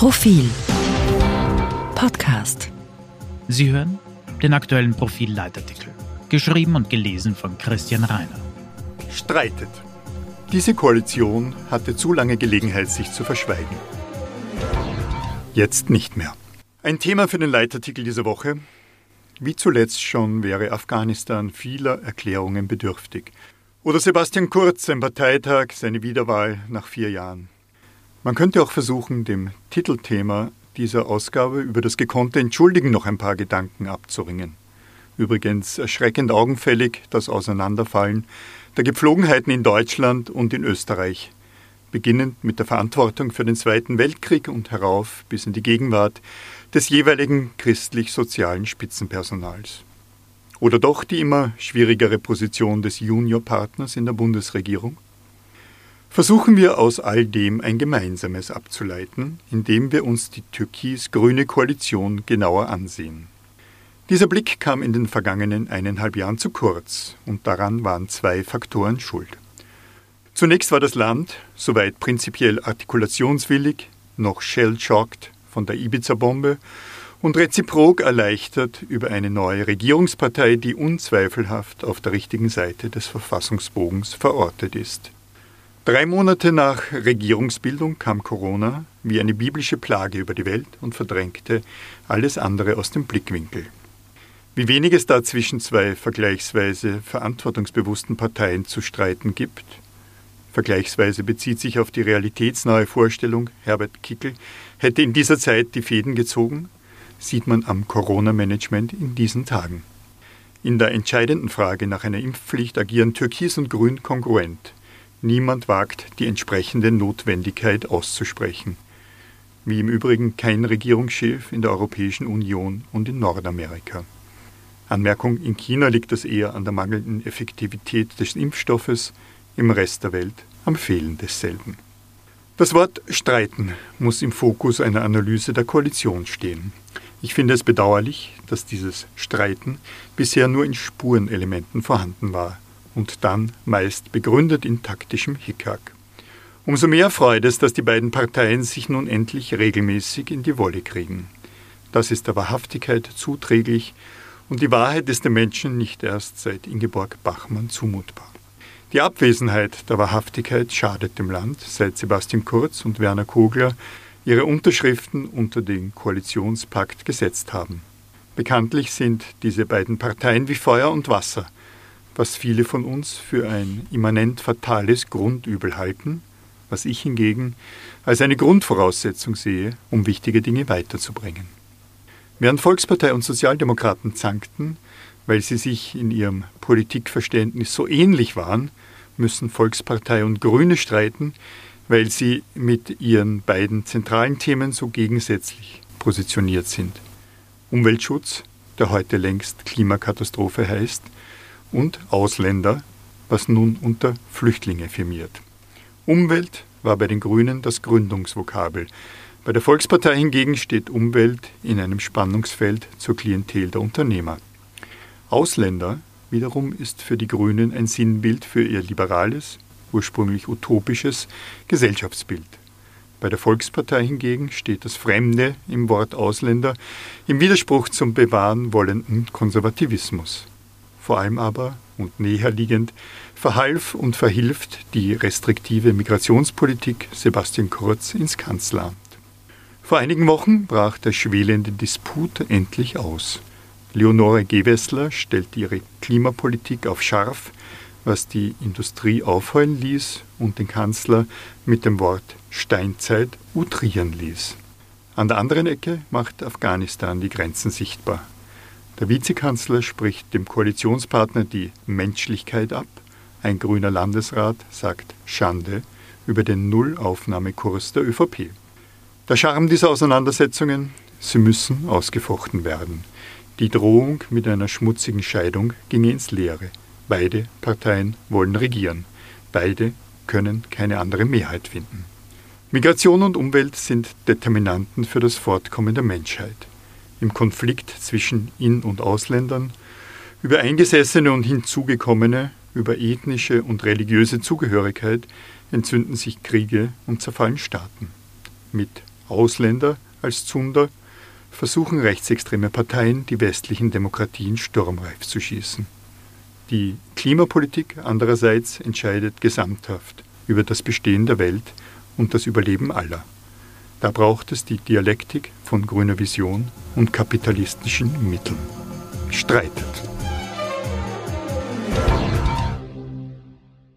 Profil Podcast. Sie hören den aktuellen Profil-Leitartikel, geschrieben und gelesen von Christian Reiner. Streitet. Diese Koalition hatte zu lange Gelegenheit, sich zu verschweigen. Jetzt nicht mehr. Ein Thema für den Leitartikel dieser Woche. Wie zuletzt schon wäre Afghanistan vieler Erklärungen bedürftig. Oder Sebastian Kurz, sein Parteitag, seine Wiederwahl nach vier Jahren. Man könnte auch versuchen, dem Titelthema dieser Ausgabe über das gekonnte Entschuldigen noch ein paar Gedanken abzuringen. Übrigens erschreckend augenfällig das Auseinanderfallen der Gepflogenheiten in Deutschland und in Österreich, beginnend mit der Verantwortung für den Zweiten Weltkrieg und herauf bis in die Gegenwart des jeweiligen christlich-sozialen Spitzenpersonals. Oder doch die immer schwierigere Position des Juniorpartners in der Bundesregierung? Versuchen wir aus all dem ein Gemeinsames abzuleiten, indem wir uns die türkis-grüne Koalition genauer ansehen. Dieser Blick kam in den vergangenen eineinhalb Jahren zu kurz, und daran waren zwei Faktoren schuld. Zunächst war das Land, soweit prinzipiell artikulationswillig, noch shell-shocked von der Ibiza-Bombe und reziprok erleichtert über eine neue Regierungspartei, die unzweifelhaft auf der richtigen Seite des Verfassungsbogens verortet ist. Drei Monate nach Regierungsbildung kam Corona wie eine biblische Plage über die Welt und verdrängte alles andere aus dem Blickwinkel. Wie wenig es da zwischen zwei vergleichsweise verantwortungsbewussten Parteien zu streiten gibt, vergleichsweise bezieht sich auf die realitätsnahe Vorstellung, Herbert Kickel hätte in dieser Zeit die Fäden gezogen, sieht man am Corona-Management in diesen Tagen. In der entscheidenden Frage nach einer Impfpflicht agieren Türkis und Grün kongruent. Niemand wagt, die entsprechende Notwendigkeit auszusprechen. Wie im Übrigen kein Regierungschef in der Europäischen Union und in Nordamerika. Anmerkung, in China liegt das eher an der mangelnden Effektivität des Impfstoffes, im Rest der Welt am Fehlen desselben. Das Wort streiten muss im Fokus einer Analyse der Koalition stehen. Ich finde es bedauerlich, dass dieses Streiten bisher nur in Spurenelementen vorhanden war und dann meist begründet in taktischem Hickhack. Umso mehr freut es, dass die beiden Parteien sich nun endlich regelmäßig in die Wolle kriegen. Das ist der Wahrhaftigkeit zuträglich und die Wahrheit ist den Menschen nicht erst seit Ingeborg Bachmann zumutbar. Die Abwesenheit der Wahrhaftigkeit schadet dem Land, seit Sebastian Kurz und Werner Kogler ihre Unterschriften unter den Koalitionspakt gesetzt haben. Bekanntlich sind diese beiden Parteien wie Feuer und Wasser – was viele von uns für ein immanent fatales Grundübel halten, was ich hingegen als eine Grundvoraussetzung sehe, um wichtige Dinge weiterzubringen. Während Volkspartei und Sozialdemokraten zankten, weil sie sich in ihrem Politikverständnis so ähnlich waren, müssen Volkspartei und Grüne streiten, weil sie mit ihren beiden zentralen Themen so gegensätzlich positioniert sind. Umweltschutz, der heute längst Klimakatastrophe heißt, und Ausländer, was nun unter Flüchtlinge firmiert. Umwelt war bei den Grünen das Gründungsvokabel. Bei der Volkspartei hingegen steht Umwelt in einem Spannungsfeld zur Klientel der Unternehmer. Ausländer wiederum ist für die Grünen ein Sinnbild für ihr liberales, ursprünglich utopisches Gesellschaftsbild. Bei der Volkspartei hingegen steht das Fremde im Wort Ausländer im Widerspruch zum bewahren wollenden Konservativismus vor allem aber und näher liegend verhalf und verhilft die restriktive Migrationspolitik Sebastian Kurz ins Kanzleramt. Vor einigen Wochen brach der schwelende Disput endlich aus. Leonore Gewessler stellte ihre Klimapolitik auf scharf, was die Industrie aufheulen ließ und den Kanzler mit dem Wort Steinzeit utrieren ließ. An der anderen Ecke macht Afghanistan die Grenzen sichtbar. Der Vizekanzler spricht dem Koalitionspartner die Menschlichkeit ab. Ein grüner Landesrat sagt Schande über den Nullaufnahmekurs der ÖVP. Der Charme dieser Auseinandersetzungen, sie müssen ausgefochten werden. Die Drohung mit einer schmutzigen Scheidung ginge ins Leere. Beide Parteien wollen regieren. Beide können keine andere Mehrheit finden. Migration und Umwelt sind Determinanten für das Fortkommen der Menschheit im Konflikt zwischen In- und Ausländern, über Eingesessene und Hinzugekommene, über ethnische und religiöse Zugehörigkeit entzünden sich Kriege und zerfallen Staaten. Mit Ausländer als Zunder, versuchen rechtsextreme Parteien, die westlichen Demokratien sturmreif zu schießen. Die Klimapolitik andererseits entscheidet gesamthaft über das Bestehen der Welt und das Überleben aller. Da braucht es die Dialektik von grüner Vision und kapitalistischen Mitteln. Streitet.